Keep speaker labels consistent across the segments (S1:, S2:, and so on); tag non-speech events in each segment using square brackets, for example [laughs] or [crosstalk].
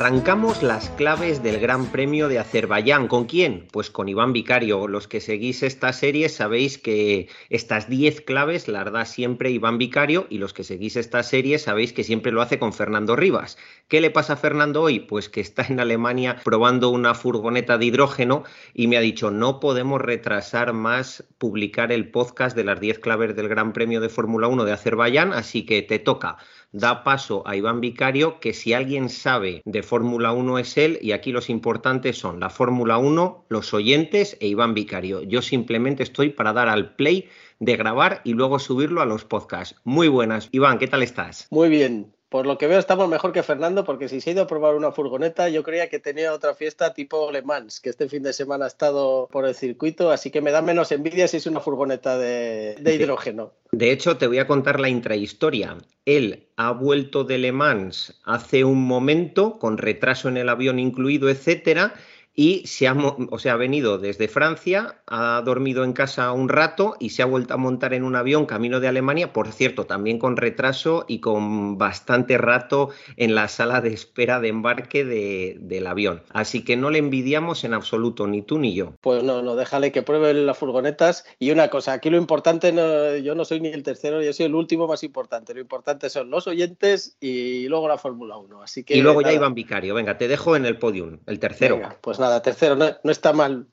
S1: Arrancamos las claves del Gran Premio de Azerbaiyán. ¿Con quién? Pues con Iván Vicario. Los que seguís esta serie sabéis que estas 10 claves las da siempre Iván Vicario y los que seguís esta serie sabéis que siempre lo hace con Fernando Rivas. ¿Qué le pasa a Fernando hoy? Pues que está en Alemania probando una furgoneta de hidrógeno y me ha dicho no podemos retrasar más publicar el podcast de las 10 claves del Gran Premio de Fórmula 1 de Azerbaiyán, así que te toca da paso a Iván Vicario, que si alguien sabe de Fórmula 1 es él, y aquí los importantes son la Fórmula 1, los oyentes e Iván Vicario. Yo simplemente estoy para dar al play de grabar y luego subirlo a los podcasts. Muy buenas. Iván, ¿qué tal estás?
S2: Muy bien. Por lo que veo estamos mejor que Fernando porque si se ha ido a probar una furgoneta yo creía que tenía otra fiesta tipo Le Mans, que este fin de semana ha estado por el circuito, así que me da menos envidia si es una furgoneta de, de hidrógeno.
S1: De hecho, te voy a contar la intrahistoria. Él ha vuelto de Le Mans hace un momento, con retraso en el avión incluido, etcétera, y se ha, o sea, ha venido desde Francia, ha dormido en casa un rato y se ha vuelto a montar en un avión camino de Alemania, por cierto, también con retraso y con bastante rato en la sala de espera de embarque del avión. Así que no le envidiamos en absoluto, ni tú ni yo.
S2: Pues no, no, déjale que pruebe las furgonetas. Y una cosa, aquí lo importante, no, yo no soy ni el tercero, yo soy el último más importante. Lo importante son los oyentes y luego la Fórmula 1. Así que,
S1: y luego ya Iván Vicario, venga, te dejo en el podium, el tercero.
S2: Venga, pues nada tercero, no, está mal.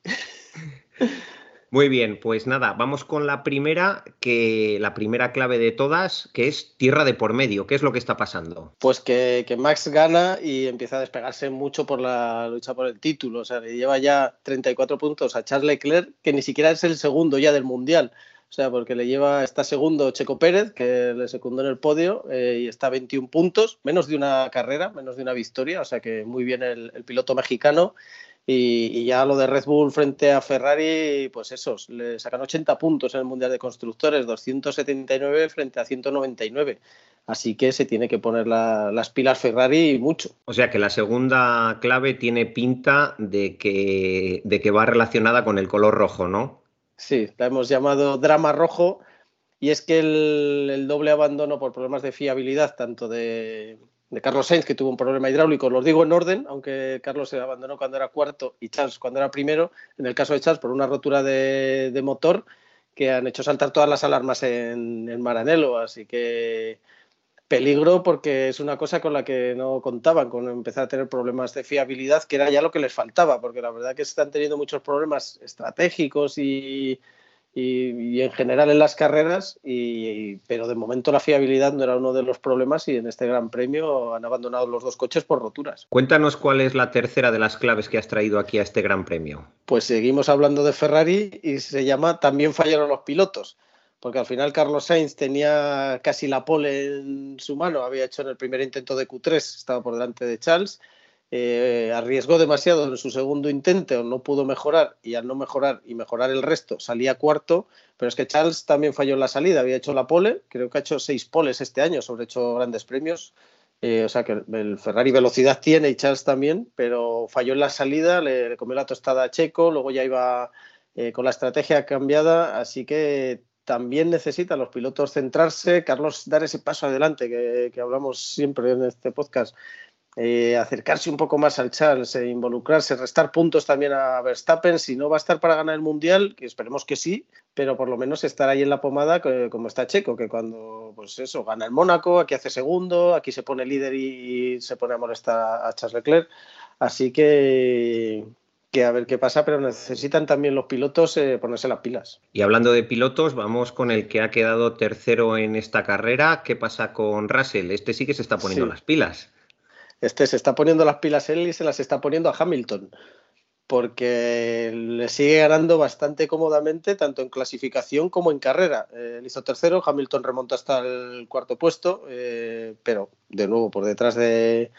S1: Muy bien, pues nada, vamos con la primera, que la primera clave de todas, que es tierra de por medio. ¿Qué es lo que está pasando?
S2: Pues que, Max gana y empieza a despegarse mucho por la lucha por el título. O sea, le lleva ya 34 puntos a Charles Leclerc, que ni siquiera es el segundo ya del Mundial. O sea, porque le lleva, está segundo Checo Pérez, que le secundó en el podio, eh, y está 21 puntos, menos de una carrera, menos de una victoria. O sea que muy bien el piloto mexicano. Y, ya lo de Red Bull frente a Ferrari, pues esos, le sacan 80 puntos en el Mundial de Constructores, 279 frente a 199. Así que se tiene que poner las pilas Ferrari mucho.
S1: O sea que la segunda clave tiene pinta de que, de que va relacionada con el color rojo, ¿no?
S2: Sí, la hemos llamado drama rojo. Y es que el doble abandono por problemas de fiabilidad, tanto de, de Carlos Sainz, que tuvo un problema hidráulico, los digo en orden, aunque Carlos se abandonó cuando era cuarto y Charles cuando era primero, en el caso de Charles por una rotura de, motor que han hecho saltar todas las alarmas en, en, Maranello, así que peligro porque es una cosa con la que no contaban, con empezar a tener problemas de fiabilidad, que era ya lo que les faltaba, porque la verdad que están teniendo muchos problemas estratégicos y, y, en general en las carreras, y, pero de momento la fiabilidad no era uno de los problemas y en este Gran Premio han abandonado los dos coches por roturas.
S1: Cuéntanos cuál es la tercera de las claves que has traído aquí a este Gran Premio.
S2: Pues seguimos hablando de Ferrari y se llama También fallaron los pilotos. Porque al final Carlos Sainz tenía casi la pole en su mano, había hecho en el primer intento de Q3, estaba por delante de Charles, eh, arriesgó demasiado en su segundo intento, no pudo mejorar y al no mejorar y mejorar el resto salía cuarto, pero es que Charles también falló en la salida, había hecho la pole, creo que ha hecho seis poles este año, sobre hecho grandes premios, eh, o sea que el Ferrari velocidad tiene y Charles también, pero falló en la salida, le, comió la tostada a Checo, luego ya iba eh, con la estrategia cambiada, así que también necesitan los pilotos centrarse, Carlos dar ese paso adelante que hablamos siempre en este podcast eh, acercarse un poco más al Charles, e involucrarse, restar puntos también a Verstappen, si no va a estar para ganar el Mundial, que esperemos que sí, pero por lo menos estar ahí en la pomada como está Checo, que cuando pues eso, gana el Mónaco, aquí hace segundo, aquí se pone líder y, se pone a molestar a Charles Leclerc, así que que a ver qué pasa, pero necesitan también los pilotos eh, ponerse las pilas.
S1: Y hablando de pilotos, vamos con el que ha quedado tercero en esta carrera. ¿Qué pasa con Russell? Este sí que se está poniendo las pilas.
S2: Este se está poniendo las pilas él y se las está poniendo a Hamilton. porque le sigue ganando bastante cómodamente, tanto en clasificación como en carrera. Eh, hizo tercero, Hamilton remonta hasta el cuarto puesto, eh, pero de nuevo por detrás de,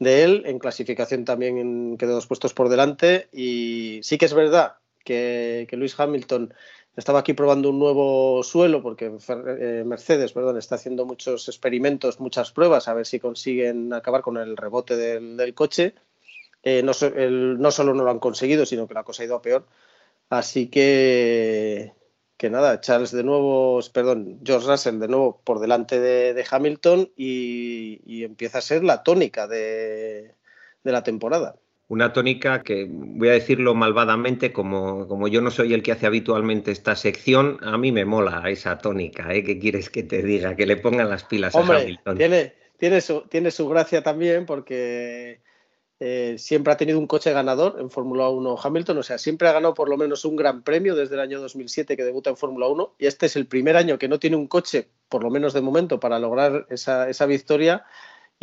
S2: él. En clasificación también quedó dos puestos por delante. Y sí que es verdad que Luis Hamilton estaba aquí probando un nuevo suelo porque eh, Mercedes perdón, está haciendo muchos experimentos, muchas pruebas a ver si consiguen acabar con el rebote del coche eh, no, solo no lo han conseguido, sino que la cosa ha ido a peor. Así que, que nada, Charles de nuevo, perdón, George Russell de nuevo por delante de, Hamilton y, empieza a ser la tónica de, la temporada.
S1: Una tónica que, voy a decirlo malvadamente, como, como, yo no soy el que hace habitualmente esta sección, a mí me mola esa tónica. ¿eh? ¿Qué quieres que te diga? Que le pongan las pilas a Hamilton.
S2: Tiene, tiene, su, tiene su gracia también porque eh, siempre ha tenido un coche ganador en Fórmula 1 Hamilton, o sea, siempre ha ganado por lo menos un gran premio desde el año 2007 que debuta en Fórmula 1 y este es el primer año que no tiene un coche, por lo menos de momento, para lograr esa, victoria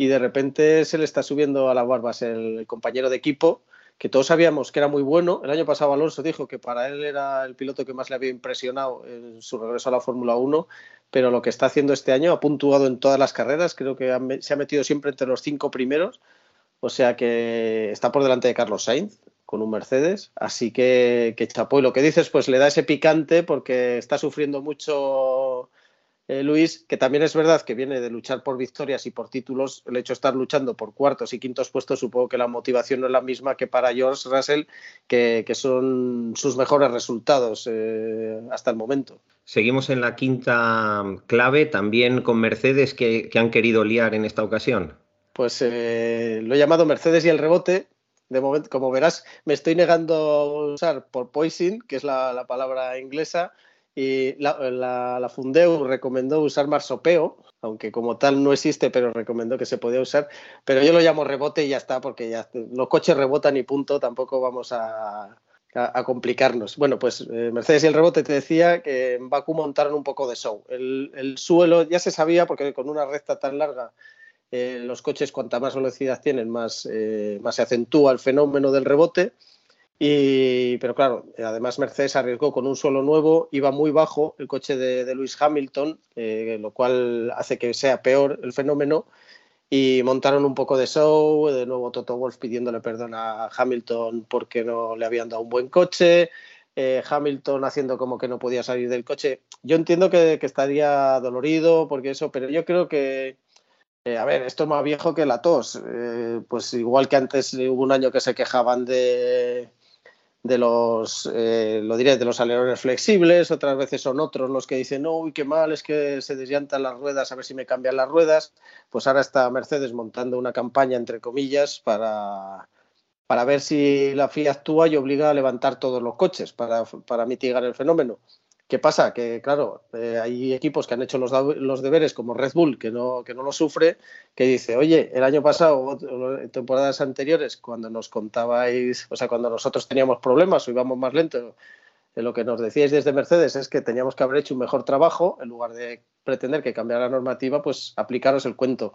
S2: y de repente se le está subiendo a las barbas el, compañero de equipo que todos sabíamos que era muy bueno. El año pasado Alonso dijo que para él era el piloto que más le había impresionado en su regreso a la Fórmula 1, pero lo que está haciendo este año ha puntuado en todas las carreras, creo que se ha metido siempre entre los cinco primeros o sea que está por delante de Carlos Sainz con un Mercedes. Así que, que chapó. Y lo que dices, pues le da ese picante porque está sufriendo mucho eh, Luis, que también es verdad que viene de luchar por victorias y por títulos. El hecho de estar luchando por cuartos y quintos puestos, supongo que la motivación no es la misma que para George Russell, que, son sus mejores resultados eh, hasta el momento.
S1: Seguimos en la quinta clave, también con Mercedes, que han querido liar en esta ocasión
S2: pues eh, lo he llamado Mercedes y el rebote. De momento, como verás, me estoy negando a usar por poison, que es la, palabra inglesa, y la, Fundeu recomendó usar marsopeo, aunque como tal no existe, pero recomendó que se podía usar. Pero yo lo llamo rebote y ya está, porque ya los coches rebotan y punto, tampoco vamos a, complicarnos. Bueno, pues eh, Mercedes y el rebote te decía que en Baku montaron un poco de show. el, suelo ya se sabía, porque con una recta tan larga eh, los coches cuanta más velocidad tienen, más, eh, más se acentúa el fenómeno del rebote. Y, pero claro, además Mercedes arriesgó con un suelo nuevo, iba muy bajo el coche de, de Lewis Hamilton, eh, lo cual hace que sea peor el fenómeno. Y montaron un poco de show, de nuevo Toto Wolf pidiéndole perdón a Hamilton porque no le habían dado un buen coche, Hamilton haciendo como que no podía salir del coche. Yo entiendo que, que estaría dolorido porque eso, pero yo creo que, eh, a ver, esto es más viejo que la tos. Eh, pues igual que antes hubo un año que se quejaban de, de los, eh, lo diré, de los alerones flexibles, otras veces son otros los que dicen, no, uy, qué mal, es que se desllantan las ruedas, a ver si me cambian las ruedas. Pues ahora está Mercedes montando una campaña, entre comillas, para, para ver si la FIA actúa y obliga a levantar todos los coches para, para mitigar el fenómeno. ¿Qué pasa? Que, claro, eh, hay equipos que han hecho los, los, deberes, como Red Bull, que no, que no lo sufre, que dice, oye, el año pasado, en temporadas anteriores, cuando nos contabais, o sea, cuando nosotros teníamos problemas o íbamos más lento, lo que nos decíais desde Mercedes es que teníamos que haber hecho un mejor trabajo, en lugar de pretender que cambiara la normativa, pues aplicaros el cuento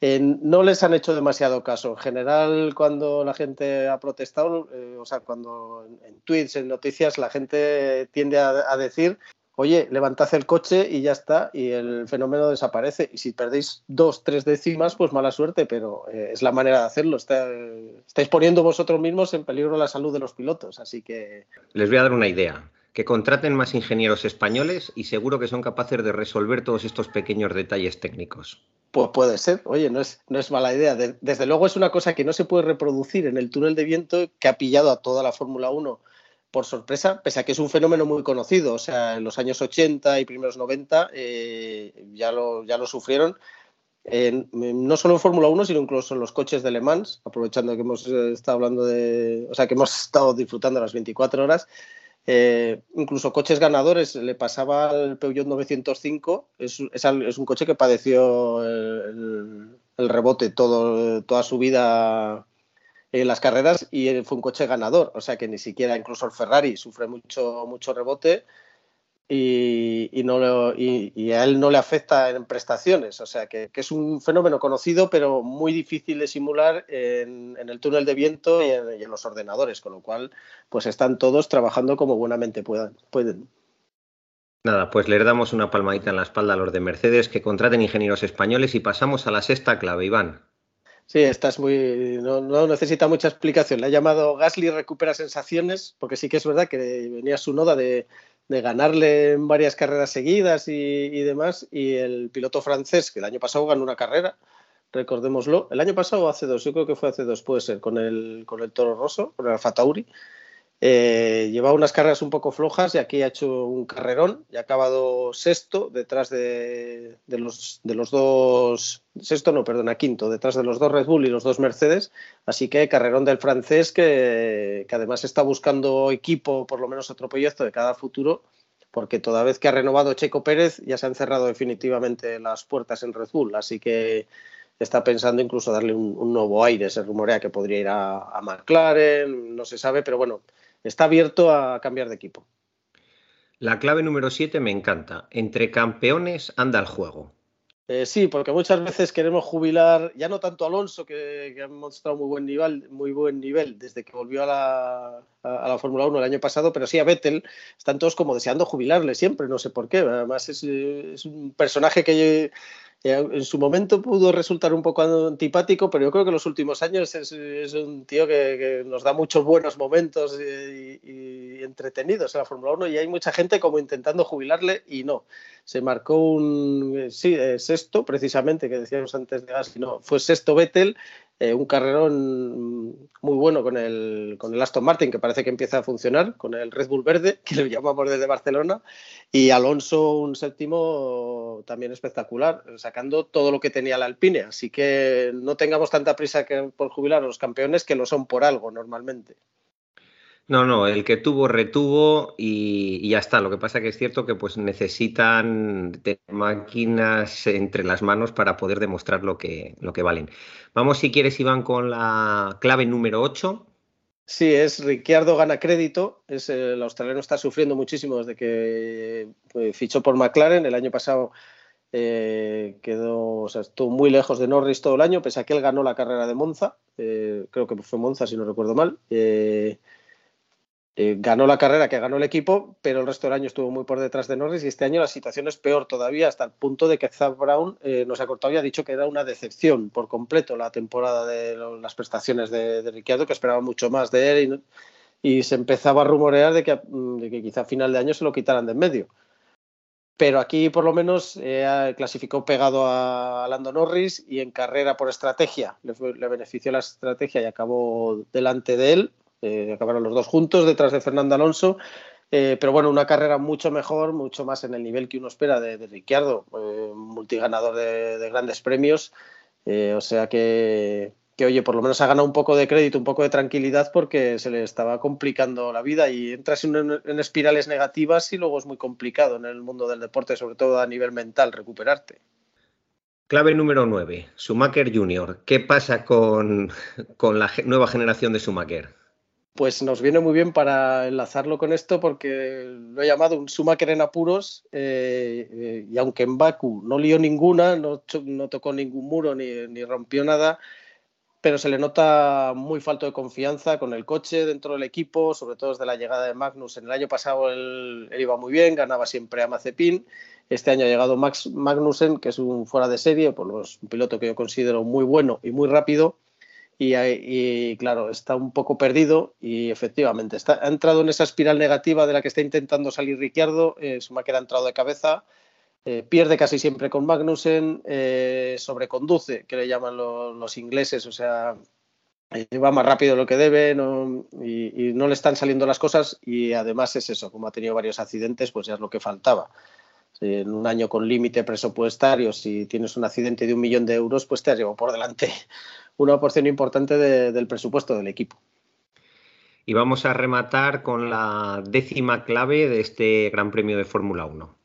S2: no les han hecho demasiado caso. En general, cuando la gente ha protestado, eh, o sea, cuando en, tweets, en noticias, la gente tiende a, decir, oye, levantad el coche y ya está, y el fenómeno desaparece. Y si perdéis dos, tres décimas, pues mala suerte, pero eh, es la manera de hacerlo. estáis poniendo vosotros mismos en peligro la salud de los pilotos, así que...
S1: Les voy a dar una idea que contraten más ingenieros españoles y seguro que son capaces de resolver todos estos pequeños detalles técnicos.
S2: Pues puede ser, oye, no es, no es mala idea. desde luego es una cosa que no se puede reproducir en el túnel de viento que ha pillado a toda la Fórmula 1 por sorpresa, pese a que es un fenómeno muy conocido. O sea, en los años 80 y primeros 90 eh, ya, lo, ya lo sufrieron. no solo en Fórmula 1, sino incluso en los coches de Le Mans, aprovechando que hemos eh, estado hablando de, o sea, que hemos estado disfrutando las 24 horas. Eh, incluso coches ganadores, le pasaba al Peugeot 905, es, es, un coche que padeció el, rebote toda su vida en las carreras y fue un coche ganador, o sea que ni siquiera incluso el Ferrari sufre mucho, mucho rebote. Y, no y, a él no le afecta en prestaciones. O sea que, es un fenómeno conocido, pero muy difícil de simular en, el túnel de viento y en, los ordenadores, con lo cual pues están todos trabajando como buenamente puedan, pueden.
S1: Nada, pues le damos una palmadita en la espalda a los de Mercedes que contraten ingenieros españoles y pasamos a la sexta clave, Iván.
S2: Sí, esta es muy. No, no, necesita mucha explicación. Le ha llamado Gasly recupera sensaciones, porque sí que es verdad que venía su noda de, de ganarle en varias carreras seguidas y, demás. Y el piloto francés, que el año pasado ganó una carrera, recordémoslo, el año pasado hace dos, yo creo que fue hace dos, puede ser, con el, con el Toro Rosso, con el Alfa Tauri. Eh, llevaba unas carreras un poco flojas y aquí ha hecho un carrerón y ha acabado sexto detrás de, los, de los dos, sexto no, perdona, quinto, detrás de los dos Red Bull y los dos Mercedes. Así que carrerón del francés que, que además está buscando equipo, por lo menos otro proyecto de cada futuro, porque toda vez que ha renovado Checo Pérez ya se han cerrado definitivamente las puertas en Red Bull. Así que está pensando incluso darle un, nuevo aire. Se rumorea que podría ir a, a McLaren, no se sabe, pero bueno está abierto a cambiar de equipo.
S1: La clave número 7 me encanta. Entre campeones anda el juego.
S2: Eh, sí, porque muchas veces queremos jubilar, ya no tanto a Alonso, que, ha mostrado muy buen nivel, muy buen nivel desde que volvió a la, a, la Fórmula 1 el año pasado, pero sí a Vettel, están todos como deseando jubilarle siempre, no sé por qué. Además es, es un personaje que en su momento pudo resultar un poco antipático, pero yo creo que en los últimos años es, un tío que, nos da muchos buenos momentos y, entretenidos en la Fórmula 1 y hay mucha gente como intentando jubilarle y no. Se marcó un sí, eh, sexto, precisamente, que decíamos antes de Gasly, no, fue sexto Vettel eh, un carrerón muy bueno con el, con el Aston Martin, que parece que empieza a funcionar, con el Red Bull verde, [laughs] que lo llamamos desde Barcelona, y Alonso un séptimo también espectacular, sacando todo lo que tenía la Alpine. Así que no tengamos tanta prisa que por jubilar a los campeones, que lo son por algo normalmente.
S1: No, no, el que tuvo retuvo y, ya está. Lo que pasa que es cierto que pues necesitan máquinas entre las manos para poder demostrar lo que, lo que valen. Vamos, si quieres, Iván, con la clave número 8.
S2: Sí, es Ricciardo gana crédito. Es, el australiano está sufriendo muchísimo desde que eh, fichó por McLaren. El año pasado eh, quedó, o sea, estuvo muy lejos de Norris todo el año, pese a que él ganó la carrera de Monza. Eh, creo que fue Monza, si no recuerdo mal. Eh, ganó la carrera que ganó el equipo, pero el resto del año estuvo muy por detrás de Norris y este año la situación es peor todavía, hasta el punto de que Zach Brown eh, nos ha cortado y ha dicho que era una decepción por completo la temporada de las prestaciones de, Ricciardo, que esperaba mucho más de él y, se empezaba a rumorear de que, de que, quizá a final de año se lo quitaran de en medio. Pero aquí por lo menos eh, clasificó pegado a Lando Norris y en carrera por estrategia le, le benefició la estrategia y acabó delante de él eh, acabaron los dos juntos detrás de Fernando Alonso. Eh, pero bueno, una carrera mucho mejor, mucho más en el nivel que uno espera de, de Ricciardo, eh, multiganador de, grandes premios. o sea que, oye, por lo menos ha ganado un poco de crédito, un poco de tranquilidad porque se le estaba complicando la vida y entras en, en espirales negativas y luego es muy complicado en el mundo del deporte, sobre todo a nivel mental, recuperarte.
S1: Clave número 9, Schumacher Junior. ¿Qué pasa con, con la nueva generación de Schumacher?
S2: Pues nos viene muy bien para enlazarlo con esto porque lo he llamado un Schumacher en apuros eh, eh, y aunque en Baku no lió ninguna, no, tocó ningún muro ni, rompió nada, pero se le nota muy falto de confianza con el coche dentro del equipo, sobre todo desde la llegada de Magnus. En el año pasado él, iba muy bien, ganaba siempre a Mazepin. Este año ha llegado Max Magnussen, que es un fuera de serie, pues un piloto que yo considero muy bueno y muy rápido y, claro, está un poco perdido y efectivamente está, ha entrado en esa espiral negativa de la que está intentando salir Ricciardo, eh, Schumacher ha entrado de cabeza, eh, pierde casi siempre con Magnussen, eh, sobreconduce, que le llaman los ingleses, o sea, eh, va más rápido de lo que debe y, no le están saliendo las cosas y además es eso, como ha tenido varios accidentes, pues ya es lo que faltaba. En un año con límite presupuestario, si tienes un accidente de un millón de euros, pues te has llevado por delante una porción importante del presupuesto del equipo.
S1: Y vamos a rematar con la décima clave de este Gran Premio de Fórmula 1.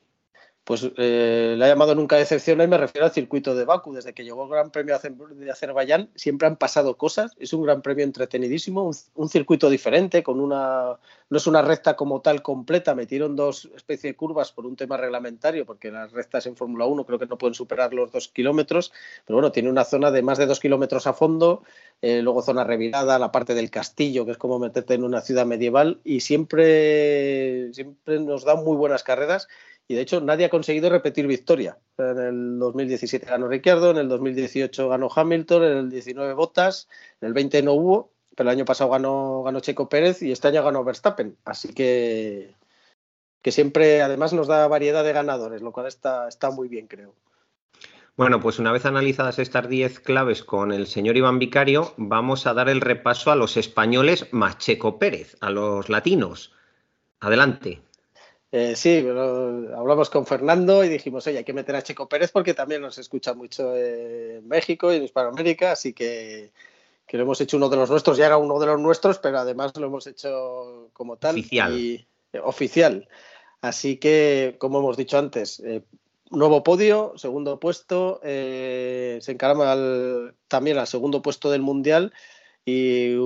S2: Pues eh, le ha llamado nunca decepción y me refiero al circuito de Baku. Desde que llegó el Gran Premio de Azerbaiyán siempre han pasado cosas. Es un Gran Premio entretenidísimo, un, circuito diferente, con una no es una recta como tal completa. Metieron dos especies de curvas por un tema reglamentario, porque las rectas en Fórmula 1 creo que no pueden superar los dos kilómetros. Pero bueno, tiene una zona de más de dos kilómetros a fondo, eh, luego zona revirada, la parte del castillo, que es como meterte en una ciudad medieval, y siempre, siempre nos da muy buenas carreras y de hecho nadie ha conseguido repetir victoria. En el 2017 ganó Ricciardo, en el 2018 ganó Hamilton, en el 19 Bottas, en el 20 no hubo, pero el año pasado ganó, ganó Checo Pérez y este año ganó Verstappen. Así que, que siempre además nos da variedad de ganadores, lo cual está, está muy bien, creo.
S1: Bueno, pues una vez analizadas estas 10 claves con el señor Iván Vicario, vamos a dar el repaso a los españoles más Checo Pérez, a los latinos. Adelante.
S2: Eh, sí, hablamos con Fernando y dijimos, oye, hay que meter a Checo Pérez porque también nos escucha mucho en México y en Hispanoamérica, así que, lo hemos hecho uno de los nuestros, ya era uno de los nuestros, pero además lo hemos hecho como tal.
S1: Oficial.
S2: Y, eh, oficial. Así que, como hemos dicho antes, eh, nuevo podio, segundo puesto, se encarama también al segundo puesto del Mundial y eh,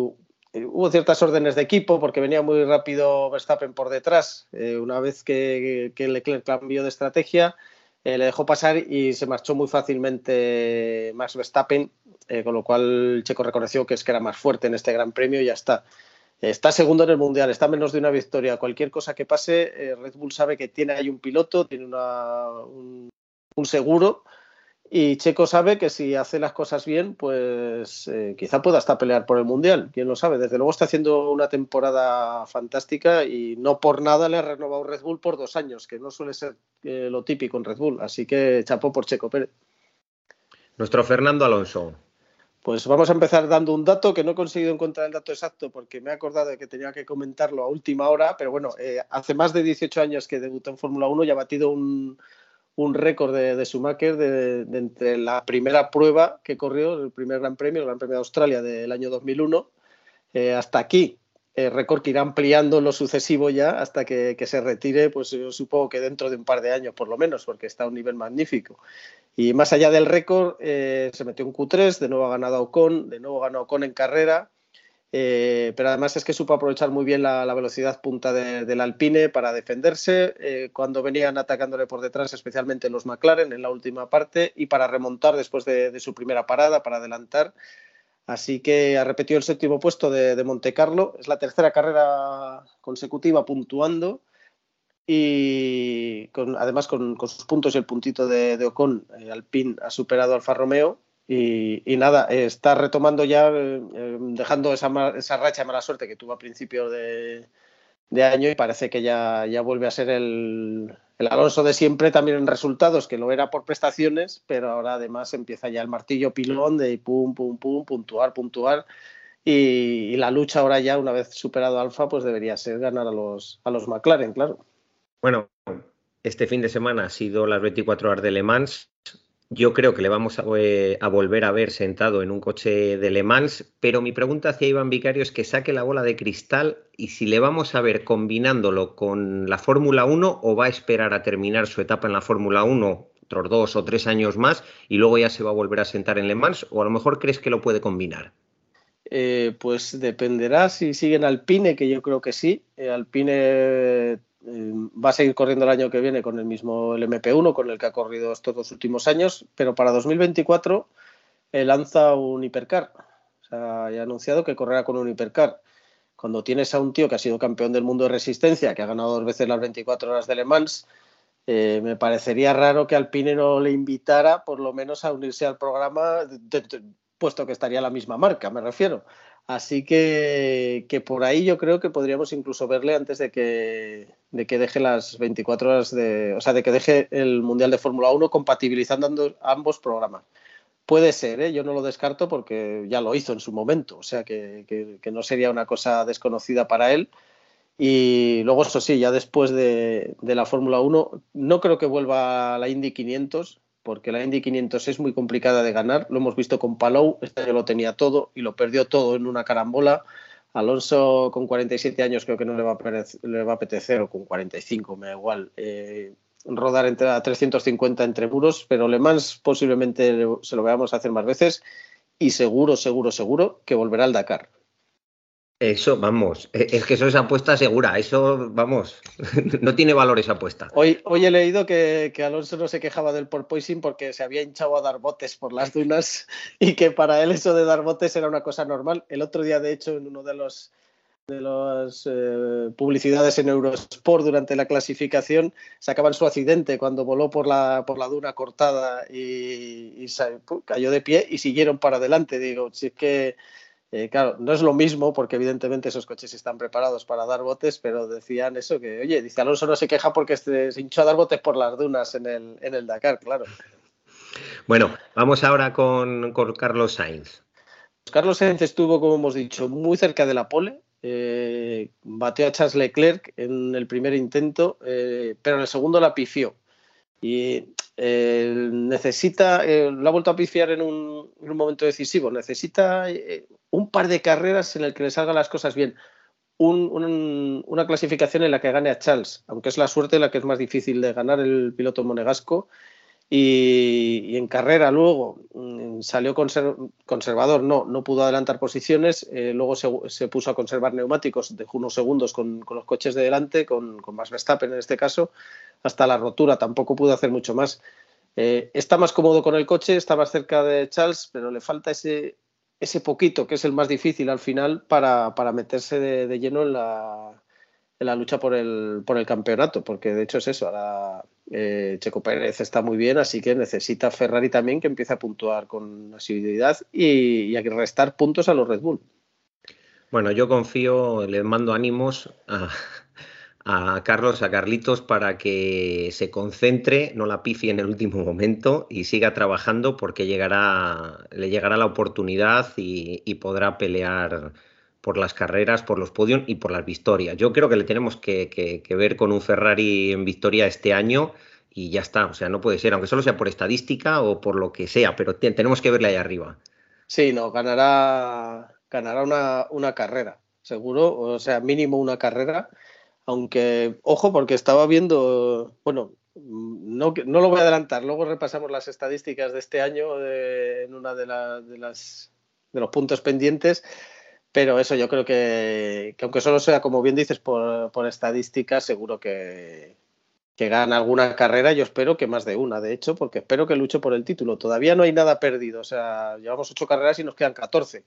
S2: hubo ciertas órdenes de equipo porque venía muy rápido Verstappen por detrás. Eh, una vez que, que, Leclerc cambió de estrategia, eh, le dejó pasar y se marchó muy fácilmente Max Verstappen, con lo cual Checo reconoció que es que era más fuerte en este Gran Premio y ya está. Está segundo en el Mundial, está menos de una victoria. Cualquier cosa que pase, Red Bull sabe que tiene ahí un piloto, tiene un, un seguro y Checo sabe que si hace las cosas bien, pues eh, quizá pueda hasta pelear por el Mundial. Quién lo sabe. Desde luego está haciendo una temporada fantástica y no por nada le ha renovado Red Bull por dos años, que no suele ser eh, lo típico en Red Bull. Así que chapó por Checo Pérez.
S1: Nuestro Fernando Alonso.
S2: Pues vamos a empezar dando un dato que no he conseguido encontrar el dato exacto porque me he acordado de que tenía que comentarlo a última hora, pero bueno, eh, hace más de 18 años que debutó en Fórmula 1 y ha batido un, un récord de, de Schumacher de, entre la primera prueba que corrió, el primer Gran Premio, el Gran Premio de Australia del año 2001, eh, hasta aquí. El récord que irá ampliando lo sucesivo ya hasta que, se retire, pues yo supongo que dentro de un par de años por lo menos, porque está a un nivel magnífico. Y más allá del récord, eh, se metió en Q3, de nuevo ha ganado Ocon, de nuevo ganó Ocon en carrera, eh, pero además es que supo aprovechar muy bien la, velocidad punta del Alpine para defenderse eh, cuando venían atacándole por detrás, especialmente los McLaren en la última parte, y para remontar después de, su primera parada, para adelantar. Así que ha repetido el séptimo puesto de, de Monte Carlo. Es la tercera carrera consecutiva puntuando. Y además con, sus puntos y el puntito de, Ocon, eh, Alpine ha superado Alfa Romeo y, nada, está retomando ya, eh, dejando esa, esa, racha de mala suerte que tuvo a principio de, año y parece que ya, ya vuelve a ser el, Alonso de siempre también en resultados, que lo era por prestaciones, pero ahora además empieza ya el martillo pilón de pum, pum, pum, puntuar, puntuar. Y, la lucha ahora ya, una vez superado Alfa, pues debería ser ganar a los, a los McLaren, claro.
S1: Bueno, este fin de semana ha sido las 24 horas de Le Mans yo creo que le vamos eh, a, volver a ver sentado en un coche de Le Mans, pero mi pregunta hacia Iván Vicario es que saque la bola de cristal y si le vamos a ver combinándolo con la Fórmula 1 o va a esperar a terminar su etapa en la Fórmula 1 otros dos o tres años más y luego ya se va a volver a sentar en Le Mans o a lo mejor crees que lo puede combinar.
S2: Eh, pues dependerá si siguen Alpine, que yo creo que sí. Eh, Alpine va a seguir corriendo el año que viene con el mismo el MP1 con el que ha corrido estos dos últimos años, pero para 2024 eh, lanza un hipercar. O sea, ha anunciado que correrá con un hipercar. Cuando tienes a un tío que ha sido campeón del mundo de resistencia, que ha ganado dos veces las 24 horas de Le Mans, eh, me parecería raro que Alpine no le invitara por lo menos a unirse al programa, puesto que estaría la misma marca, me refiero. Así que, que, por ahí yo creo que podríamos incluso verle antes de que, de que deje las 24 horas de. O sea, de que deje el Mundial de Fórmula 1 compatibilizando ambos programas. Puede ser, ¿eh? yo no lo descarto porque ya lo hizo en su momento, o sea que, que, no sería una cosa desconocida para él. Y luego, eso sí, ya después de, de la Fórmula 1, no creo que vuelva a la Indy 500, porque la Indy 500 es muy complicada de ganar. Lo hemos visto con Palou, este año lo tenía todo y lo perdió todo en una carambola. Alonso con 47 años creo que no le va a, apetecer, o con 45, me da igual, eh, rodar entre, a 350 entre muros, pero Le Mans posiblemente se lo veamos hacer más veces y seguro, seguro, seguro que volverá al Dakar.
S1: Eso, vamos, e, es que eso es apuesta segura, eso, vamos, [laughs] no tiene valor esa apuesta.
S2: Hoy, he leído que, Alonso no se quejaba del porpoising porque se había hinchado a dar botes por las dunas [laughs] y que para él eso de dar botes era una cosa normal. El otro día, de hecho, en uno de los de las eh, publicidades en Eurosport durante la clasificación sacaban su accidente cuando voló por la, por la duna cortada y, cayó de pie y siguieron para adelante. Digo, si es que eh, claro, no es lo mismo porque evidentemente esos coches están preparados para dar botes, pero decían eso que, oye, dice Alonso no se queja porque se hinchó a dar botes por las dunas en el, en el Dakar, claro.
S1: Bueno, vamos ahora con, Carlos Sainz.
S2: Carlos Sainz estuvo, como hemos dicho, muy cerca de la pole. Eh, bateó a Charles Leclerc en el primer intento, eh, pero en el segundo la pifió. Y necesita, lo ha vuelto a pifiar en un, en un momento decisivo, necesita un par de carreras en el que le salgan las cosas bien. una clasificación en la que gane a Charles, aunque es la suerte la que es más difícil de ganar el piloto monegasco. Y, en carrera luego mm, salió conservador, no, no pudo adelantar posiciones, eh, luego se, puso a conservar neumáticos, dejó unos segundos con, los coches de delante, con, con, más Verstappen en este caso, hasta la rotura, tampoco pudo hacer mucho más. Eh, está más cómodo con el coche, está más cerca de Charles, pero le falta ese, ese poquito, que es el más difícil al final, para, meterse de, lleno en la, en la lucha por el, por el campeonato, porque de hecho es eso, ahora eh, Checo Pérez está muy bien, así que necesita Ferrari también que empiece a puntuar con asiduidad y, a restar puntos a los Red Bull.
S1: Bueno, yo confío, le mando ánimos a, a Carlos, a Carlitos, para que se concentre, no la pifie en el último momento y siga trabajando porque llegará, le llegará la oportunidad y, podrá pelear por las carreras, por los podios y por las victorias. Yo creo que le tenemos que, ver con un Ferrari en victoria este año y ya está. O sea, no puede ser, aunque solo sea por estadística o por lo que sea, pero tenemos que verle ahí arriba.
S2: Sí, no, ganará, ganará una, una carrera, seguro, o sea, mínimo una carrera aunque, ojo, porque estaba viendo, bueno, no, no lo voy a adelantar, luego repasamos las estadísticas de este año en una de, de, las, de los puntos pendientes, pero eso yo creo que, aunque solo sea, como bien dices, por, por estadística, seguro que, que gana alguna carrera, yo espero que más de una, de hecho, porque espero que luche por el título. Todavía no hay nada perdido, o sea, llevamos ocho carreras y nos quedan catorce.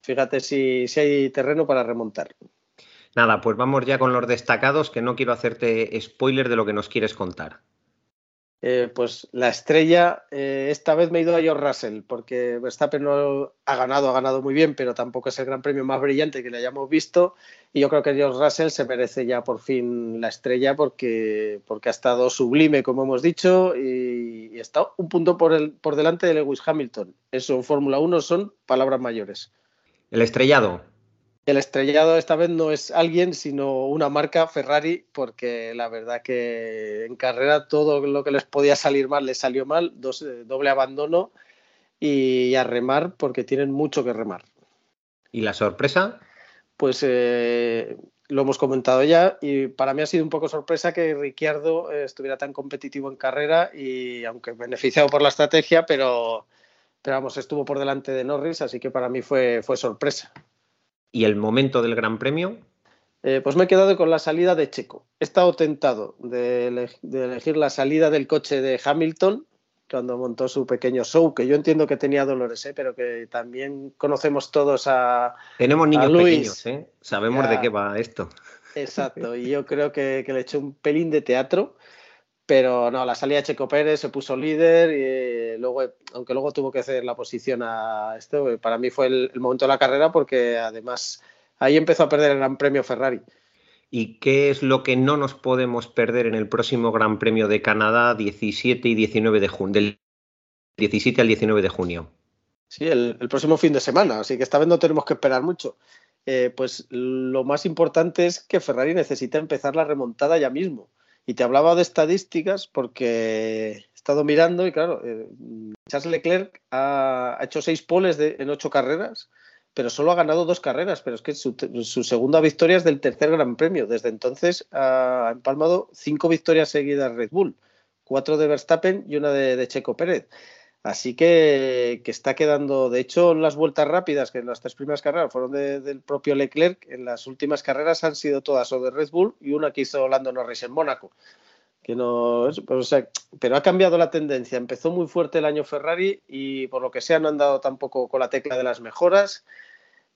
S2: Fíjate si, si hay terreno para remontar.
S1: Nada, pues vamos ya con los destacados, que no quiero hacerte spoiler de lo que nos quieres contar.
S2: Eh, pues la estrella, eh, esta vez me he ido a George Russell, porque Verstappen no ha ganado, ha ganado muy bien, pero tampoco es el gran premio más brillante que le hayamos visto. Y yo creo que George Russell se merece ya por fin la estrella porque, porque ha estado sublime, como hemos dicho, y, y está un punto por, el, por delante de Lewis Hamilton. Eso en Fórmula 1 son palabras mayores.
S1: El estrellado
S2: el estrellado esta vez no es alguien, sino una marca Ferrari, porque la verdad que en carrera todo lo que les podía salir mal les salió mal, eh, doble abandono y a remar porque tienen mucho que remar.
S1: ¿Y la sorpresa?
S2: Pues eh, lo hemos comentado ya y para mí ha sido un poco sorpresa que Ricciardo eh, estuviera tan competitivo en carrera y aunque beneficiado por la estrategia, pero, pero vamos, estuvo por delante de Norris, así que para mí fue, fue sorpresa.
S1: ¿Y el momento del Gran Premio?
S2: Eh, pues me he quedado con la salida de Checo. He estado tentado de, elegir la salida del coche de Hamilton cuando montó su pequeño show, que yo entiendo que tenía dolores, ¿eh? pero que también conocemos todos a.
S1: Tenemos niños pequeños, ¿eh? sabemos de qué va esto.
S2: Exacto, y yo creo que, le eché un pelín de teatro, pero no, la salida de Checo Pérez se puso líder y luego, aunque luego tuvo que hacer la posición a esto, para mí fue el momento de la carrera porque además ahí empezó a perder el Gran Premio Ferrari.
S1: ¿Y qué es lo que no nos podemos perder en el próximo Gran Premio de Canadá 17 y 19 de junio? Del 17 al 19 de junio.
S2: Sí, el, próximo fin de semana, así que esta vez no tenemos que esperar mucho. Eh, pues lo más importante es que Ferrari necesita empezar la remontada ya mismo. Y te hablaba de estadísticas porque he estado mirando y claro, eh, Charles Leclerc ha, hecho seis poles en ocho carreras pero solo ha ganado dos carreras, pero es que su, segunda victoria es del tercer Gran Premio. Desde entonces ha empalmado cinco victorias seguidas Red Bull. cuatro de Verstappen y una de, Checo Pérez. Así que, que, está quedando, de hecho, las vueltas rápidas, que en las tres primeras carreras fueron del propio Leclerc, en las últimas carreras han sido todas o de Red Bull y una que hizo Lando Norris en Mónaco. Que no, pero ha cambiado la tendencia. Empezó muy fuerte el año Ferrari y por lo que sea no han dado tampoco con la tecla de las mejoras.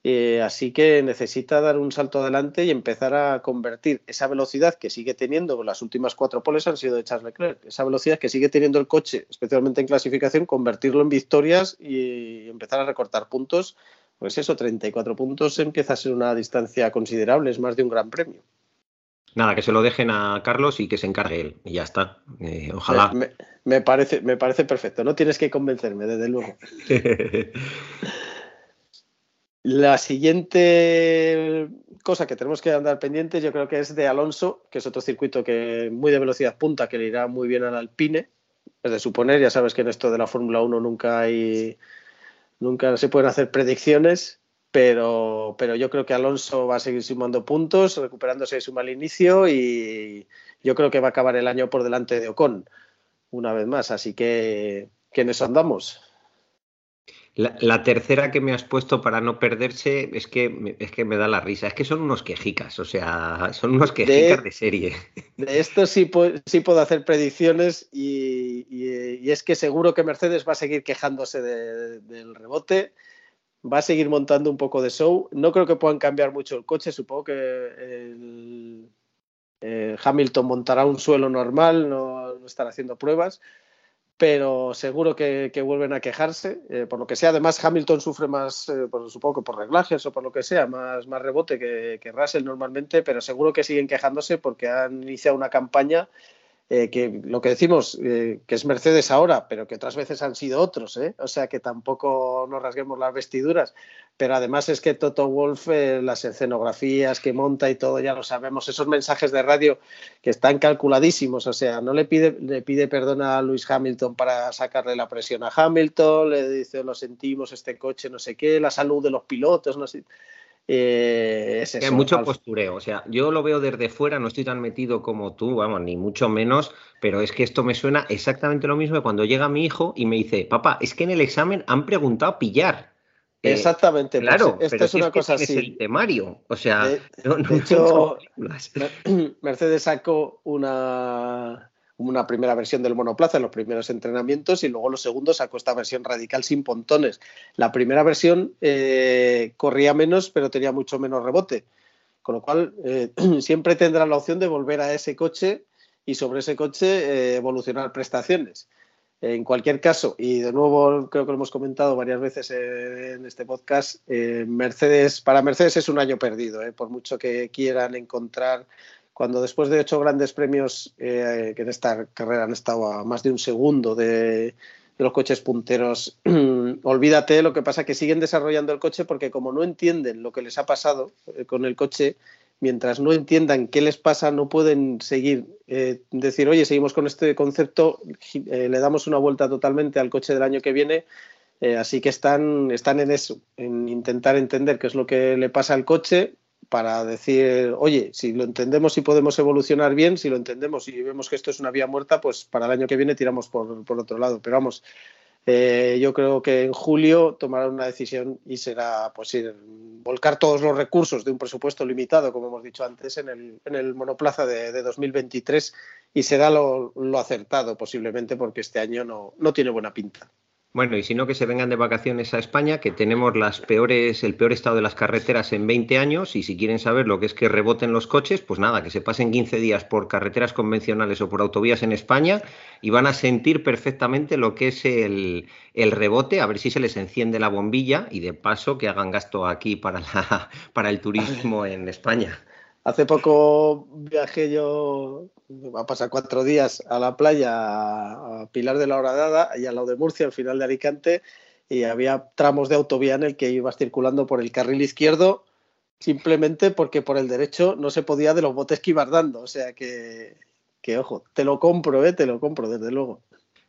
S2: Eh, así que necesita dar un salto adelante y empezar a convertir esa velocidad que sigue teniendo, las últimas cuatro poles han sido de Charles Leclerc, esa velocidad que sigue teniendo el coche, especialmente en clasificación, convertirlo en victorias y empezar a recortar puntos. Pues eso, 34 puntos empieza a ser una distancia considerable, es más de un gran premio.
S1: Nada, que se lo dejen a Carlos y que se encargue él. Y ya está. Eh, ojalá.
S2: me, parece, me parece perfecto. No tienes que convencerme, desde luego. [laughs] La siguiente cosa que tenemos que andar pendientes, yo creo que es de Alonso, que es otro circuito que muy de velocidad punta, que le irá muy bien al Alpine. Es de suponer, ya sabes que en esto de la Fórmula 1 nunca hay nunca se pueden hacer predicciones, pero, pero yo creo que Alonso va a seguir sumando puntos, recuperándose de su mal inicio y yo creo que va a acabar el año por delante de Ocon una vez más. Así que, que en andamos.
S1: La, tercera que me has puesto para no perderse es que, es que me da la risa. Es que son unos quejicas, o sea, son unos quejicas de, serie.
S2: De esto sí, sí puedo hacer predicciones y, es que seguro que Mercedes va a seguir quejándose del rebote, va a seguir montando un poco de show. No creo que puedan cambiar mucho el coche, supongo que el, eh, Hamilton montará un suelo normal, no, no estará haciendo pruebas pero seguro que, vuelven a quejarse, eh, por lo que sea. Además, Hamilton sufre más, eh, supongo que por reglajes o por lo que sea, más, más rebote que, que Russell normalmente, pero seguro que siguen quejándose porque han iniciado una campaña eh, que lo que decimos, eh, que es Mercedes ahora, pero que otras veces han sido otros, ¿eh? o sea que tampoco nos rasguemos las vestiduras, pero además es que Toto Wolf, las escenografías que monta y todo, ya lo sabemos, esos mensajes de radio que están calculadísimos, o sea, no le pide, le pide perdón a Luis Hamilton para sacarle la presión a Hamilton, le dice, lo sentimos, este coche, no sé qué, la salud de los pilotos, no sé
S1: eh, Hay mucho postureo, o sea, yo lo veo desde fuera, no estoy tan metido como tú, vamos, ni mucho menos, pero es que esto me suena exactamente lo mismo de cuando llega mi hijo y me dice, papá, es que en el examen han preguntado pillar.
S2: Eh, exactamente,
S1: pues claro, esto es una cosa así. Es el temario, o sea, no, [laughs]
S2: hecho, [clears throat] Mercedes sacó una una primera versión del monoplaza en los primeros entrenamientos y luego los segundos sacó esta versión radical sin pontones. La primera versión eh, corría menos pero tenía mucho menos rebote, con lo cual eh, [clears throat] siempre tendrá la opción de volver a ese coche y sobre ese coche eh, evolucionar prestaciones. En cualquier caso, y de nuevo creo que lo hemos comentado varias veces en este podcast, Mercedes, para Mercedes es un año perdido, por mucho que quieran encontrar cuando después de ocho grandes premios eh, que en esta carrera han estado a más de un segundo de, los coches punteros, [clears throat] olvídate, lo que pasa que siguen desarrollando el coche porque como no entienden lo que les ha pasado eh, con el coche, mientras no entiendan qué les pasa, no pueden seguir, eh, decir, oye, seguimos con este concepto, le damos una vuelta totalmente al coche del año que viene. así que están, están en eso, en intentar entender qué es lo que le pasa al coche, para decir, oye, si lo entendemos y podemos evolucionar bien, si lo entendemos y vemos que esto es una vía muerta, pues para el año que viene tiramos por, por otro lado. Pero vamos, eh, yo creo que en julio tomarán una decisión y será pues ir, volcar todos los recursos de un presupuesto limitado, como hemos dicho antes, en el, en el monoplaza de, de 2023 y será lo, lo, acertado posiblemente porque este año no, no tiene buena pinta.
S1: Bueno, y si no, que se vengan de vacaciones a España, que tenemos las peores, el peor estado de las carreteras en 20 años, y si quieren saber lo que es que reboten los coches, pues nada, que se pasen 15 días por carreteras convencionales o por autovías en España y van a sentir perfectamente lo que es el, el rebote, a ver si se les enciende la bombilla y de paso que hagan gasto aquí para, la, [laughs] para el turismo en España.
S2: Hace poco viajé yo, va a pasar cuatro días a la playa, a Pilar de la Horadada, y al lado de Murcia, al final de Alicante, y había tramos de autovía en el que ibas circulando por el carril izquierdo simplemente porque por el derecho no se podía de los botes que ibas dando. O sea que, que ojo, te lo compro, ¿eh? te lo compro, desde luego.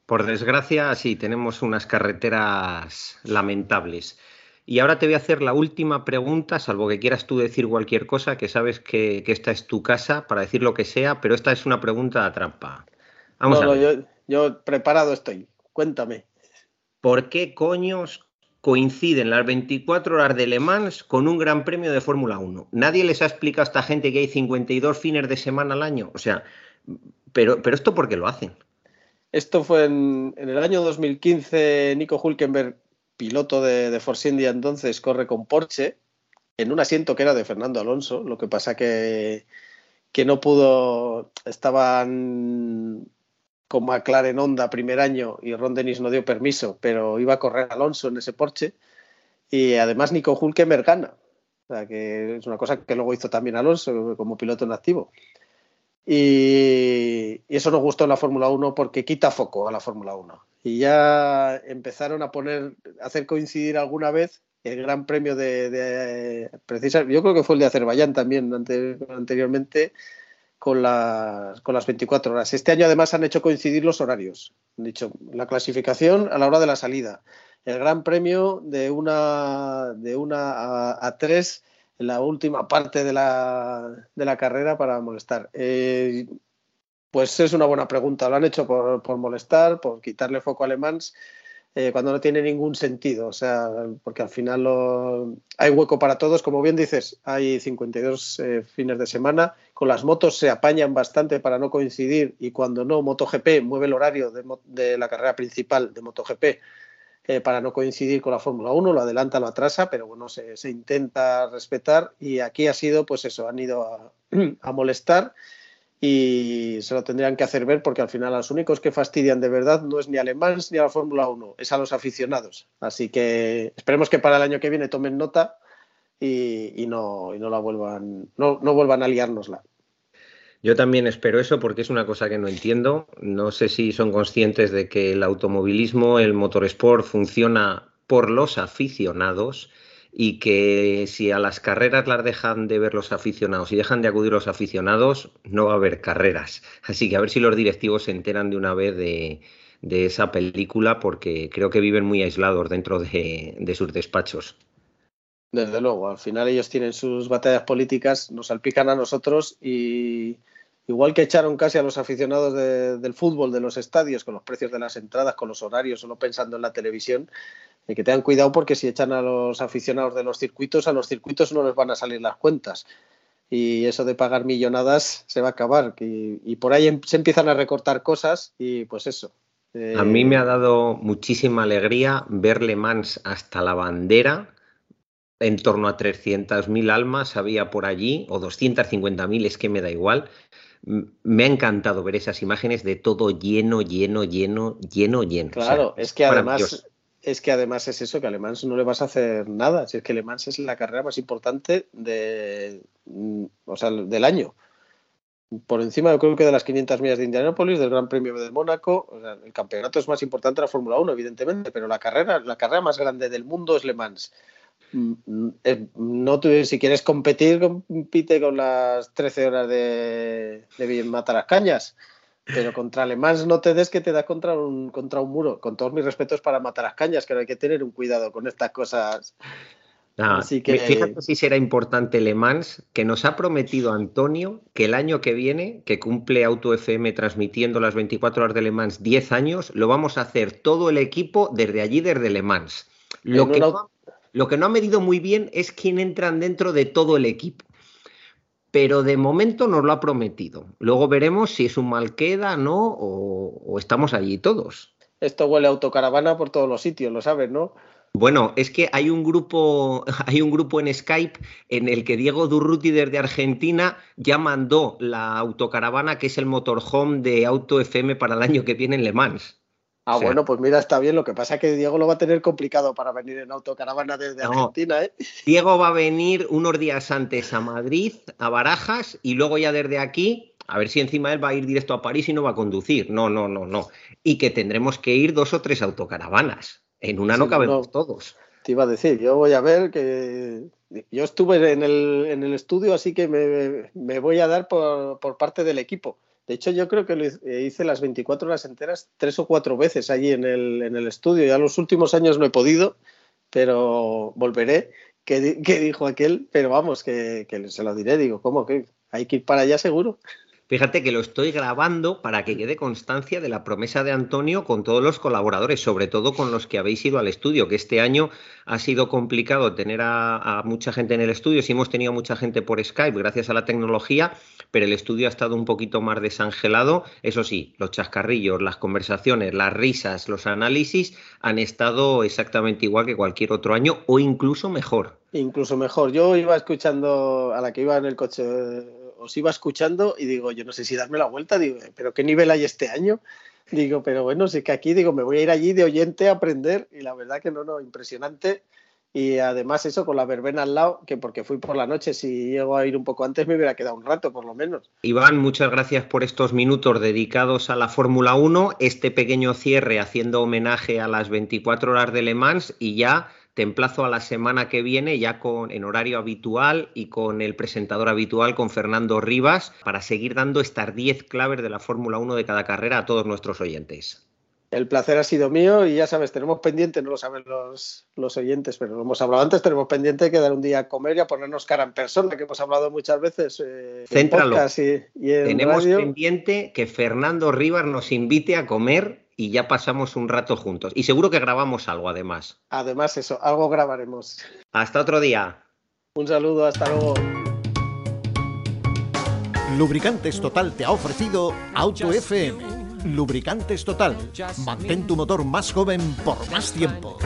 S1: Por desgracia, sí, tenemos unas carreteras lamentables. Y ahora te voy a hacer la última pregunta, salvo que quieras tú decir cualquier cosa, que sabes que, esta es tu casa para decir lo que sea, pero esta es una pregunta de trampa.
S2: Vamos a ver. yo preparado estoy. Cuéntame.
S1: ¿Por qué coños coinciden las 24 horas de Le Mans con un gran premio de Fórmula 1? Nadie les ha explicado a esta gente que hay 52 fines de semana al año. O sea, pero, pero esto ¿por qué lo hacen?
S2: Esto fue en, el año 2015, Nico Hulkenberg, piloto de, Force India entonces, corre con Porsche en un asiento que era de Fernando Alonso, lo que pasa que, que no pudo, estaban con McLaren Honda primer año y Ron Dennis no dio permiso, pero iba a correr Alonso en ese Porsche y además Nico Hulkenberg gana, o sea que es una cosa que luego hizo también Alonso como piloto en activo. Y, eso nos gustó en la Fórmula 1 porque quita foco a la Fórmula 1. Y ya empezaron a poner, a hacer coincidir alguna vez el Gran Premio de, de yo creo que fue el de Azerbaiyán también anteriormente, con las, con las 24 horas. Este año además han hecho coincidir los horarios. Han dicho la clasificación a la hora de la salida. El Gran Premio de una, de una a, a tres en la última parte de la, de la carrera para molestar. Eh, pues es una buena pregunta. Lo han hecho por, por molestar, por quitarle foco a Alemán, eh, cuando no tiene ningún sentido. O sea, porque al final hay hueco para todos. Como bien dices, hay 52 eh, fines de semana. Con las motos se apañan bastante para no coincidir y cuando no, MotoGP mueve el horario de, de la carrera principal de MotoGP eh, para no coincidir con la Fórmula 1, lo adelanta, lo atrasa, pero bueno, se, intenta respetar y aquí ha sido, pues eso, han ido a, [clears throat] molestar y se lo tendrían que hacer ver porque al final los únicos que fastidian de verdad no es ni alemán ni a la Fórmula 1, es a los aficionados. Así que esperemos que para el año que viene tomen nota y, no, la vuelvan, no vuelvan a liárnosla.
S1: Yo también espero eso porque es una cosa que no entiendo. No sé si son conscientes de que el automovilismo, el motorsport funciona por los aficionados y que si a las carreras las dejan de ver los aficionados y dejan de acudir los aficionados, no va a haber carreras. Así que a ver si los directivos se enteran de una vez de, esa película porque creo que viven muy aislados dentro de, de sus despachos.
S2: Desde luego, al final ellos tienen sus batallas políticas, nos salpican a nosotros y, Igual que echaron casi a los aficionados del fútbol, de los estadios, con los precios de las entradas, con los horarios, solo pensando en la televisión, hay que tengan cuidado porque si echan a los aficionados de los circuitos, a los circuitos no les van a salir las cuentas. Y eso de pagar millonadas se va a acabar. Y, por ahí em, se empiezan a recortar cosas y pues eso.
S1: A mí me ha dado muchísima alegría ver Le Mans hasta la bandera en torno a 300.000 almas había por allí, o 250.000, es que me da igual me ha encantado ver esas imágenes de todo lleno, lleno, lleno, lleno, lleno.
S2: Claro, es que además es que además es eso, que a Le no le vas a hacer nada. Si es que Le Mans es la carrera más importante de, mm, o sea, del año. Por encima, yo creo que de las 500 millas de Indianápolis, del Gran Premio de Mónaco, el campeonato es más importante la Fórmula 1, evidentemente, pero la carrera, la carrera más grande del mundo es Le Mans. No si quieres competir, compite con las 13 horas de, de matar las cañas. Pero contra Alemán no te des que te da contra un, contra un muro. Con todos mis respetos para matar las cañas, que hay que tener un cuidado con estas cosas.
S1: Así que... Fíjate si será importante Le Mans, que nos ha prometido Antonio que el año que viene, que cumple Auto FM transmitiendo las 24 horas de Le Mans 10 años, lo vamos a hacer todo el equipo desde allí, desde Le Mans. Lo que, lo que no ha medido muy bien es quién entran dentro de todo el equipo. Pero de momento nos lo ha prometido. Luego veremos si es un mal queda, ¿no? O, estamos allí todos.
S2: Esto huele a autocaravana por todos los sitios, lo sabes, ¿no?
S1: Bueno, es que hay un grupo, [laughs] hay un grupo en Skype en el que Diego Durruti desde Argentina ya mandó la autocaravana que es el motorhome de Auto FM para el año que viene en Le Mans.
S2: Ah, bueno, pues mira, está bien. Lo que pasa es que Diego lo va a tener complicado para venir en autocaravana desde Argentina, ¿eh? [laughs]
S1: Diego va a venir unos días antes a Madrid, a Barajas, y luego ya desde aquí, a ver si encima él va a ir directo a París y no va a conducir. No, no, no, no. Y que tendremos que ir dos o tres autocaravanas. En una no cabemos todos.
S2: Te iba a decir, yo voy a ver que. Yo estuve en el, en el estudio, así que me, me voy a dar por, por parte del equipo de hecho, yo creo que lo hice las 24 horas enteras tres o cuatro veces allí en el, en el estudio. Ya los últimos años no he podido, pero volveré. ¿Qué, dijo aquel? Pero vamos, que, se lo diré. Digo, ¿cómo que hay que ir para allá seguro?
S1: Fíjate que lo estoy grabando para que quede constancia de la promesa de Antonio con todos los colaboradores, sobre todo con los que habéis ido al estudio, que este año ha sido complicado tener a, mucha gente en el estudio. Sí hemos tenido mucha gente por Skype gracias a la tecnología, pero el estudio ha estado un poquito más desangelado. Eso sí, los chascarrillos, las conversaciones, las risas, los análisis han estado exactamente igual que cualquier otro año o incluso mejor.
S2: Incluso mejor. Yo iba escuchando a la que iba en el coche os iba escuchando y digo, yo no sé si darme la vuelta, digo, pero ¿qué nivel hay este año? Digo, pero bueno, sí que aquí digo, me voy a ir allí de oyente a aprender y la verdad que no, no, impresionante. Y además eso con la verbena al lado, que porque fui por la noche, si llego a ir un poco antes me hubiera quedado un rato por lo menos.
S1: Iván, muchas gracias por estos minutos dedicados a la Fórmula 1, este pequeño cierre haciendo homenaje a las 24 horas de Le Mans y ya te emplazo a la semana que viene ya con en horario habitual y con el presentador habitual, con Fernando Rivas, para seguir dando estas 10 claves de la Fórmula 1 de cada carrera a todos nuestros oyentes.
S2: El placer ha sido mío y ya sabes, tenemos pendiente, no lo saben los, los oyentes, pero lo hemos hablado antes, tenemos pendiente que dar un día a comer y a ponernos cara en persona, que hemos hablado muchas veces.
S1: Eh, Céntralo. tenemos pendiente que Fernando Rivas nos invite a comer y ya pasamos un rato juntos. Y seguro que grabamos algo además.
S2: Además, eso, algo grabaremos.
S1: Hasta otro día.
S2: Un saludo, hasta luego.
S3: Lubricantes Total te ha ofrecido Auto FM. Lubricantes Total. Mantén tu motor más joven por más tiempo.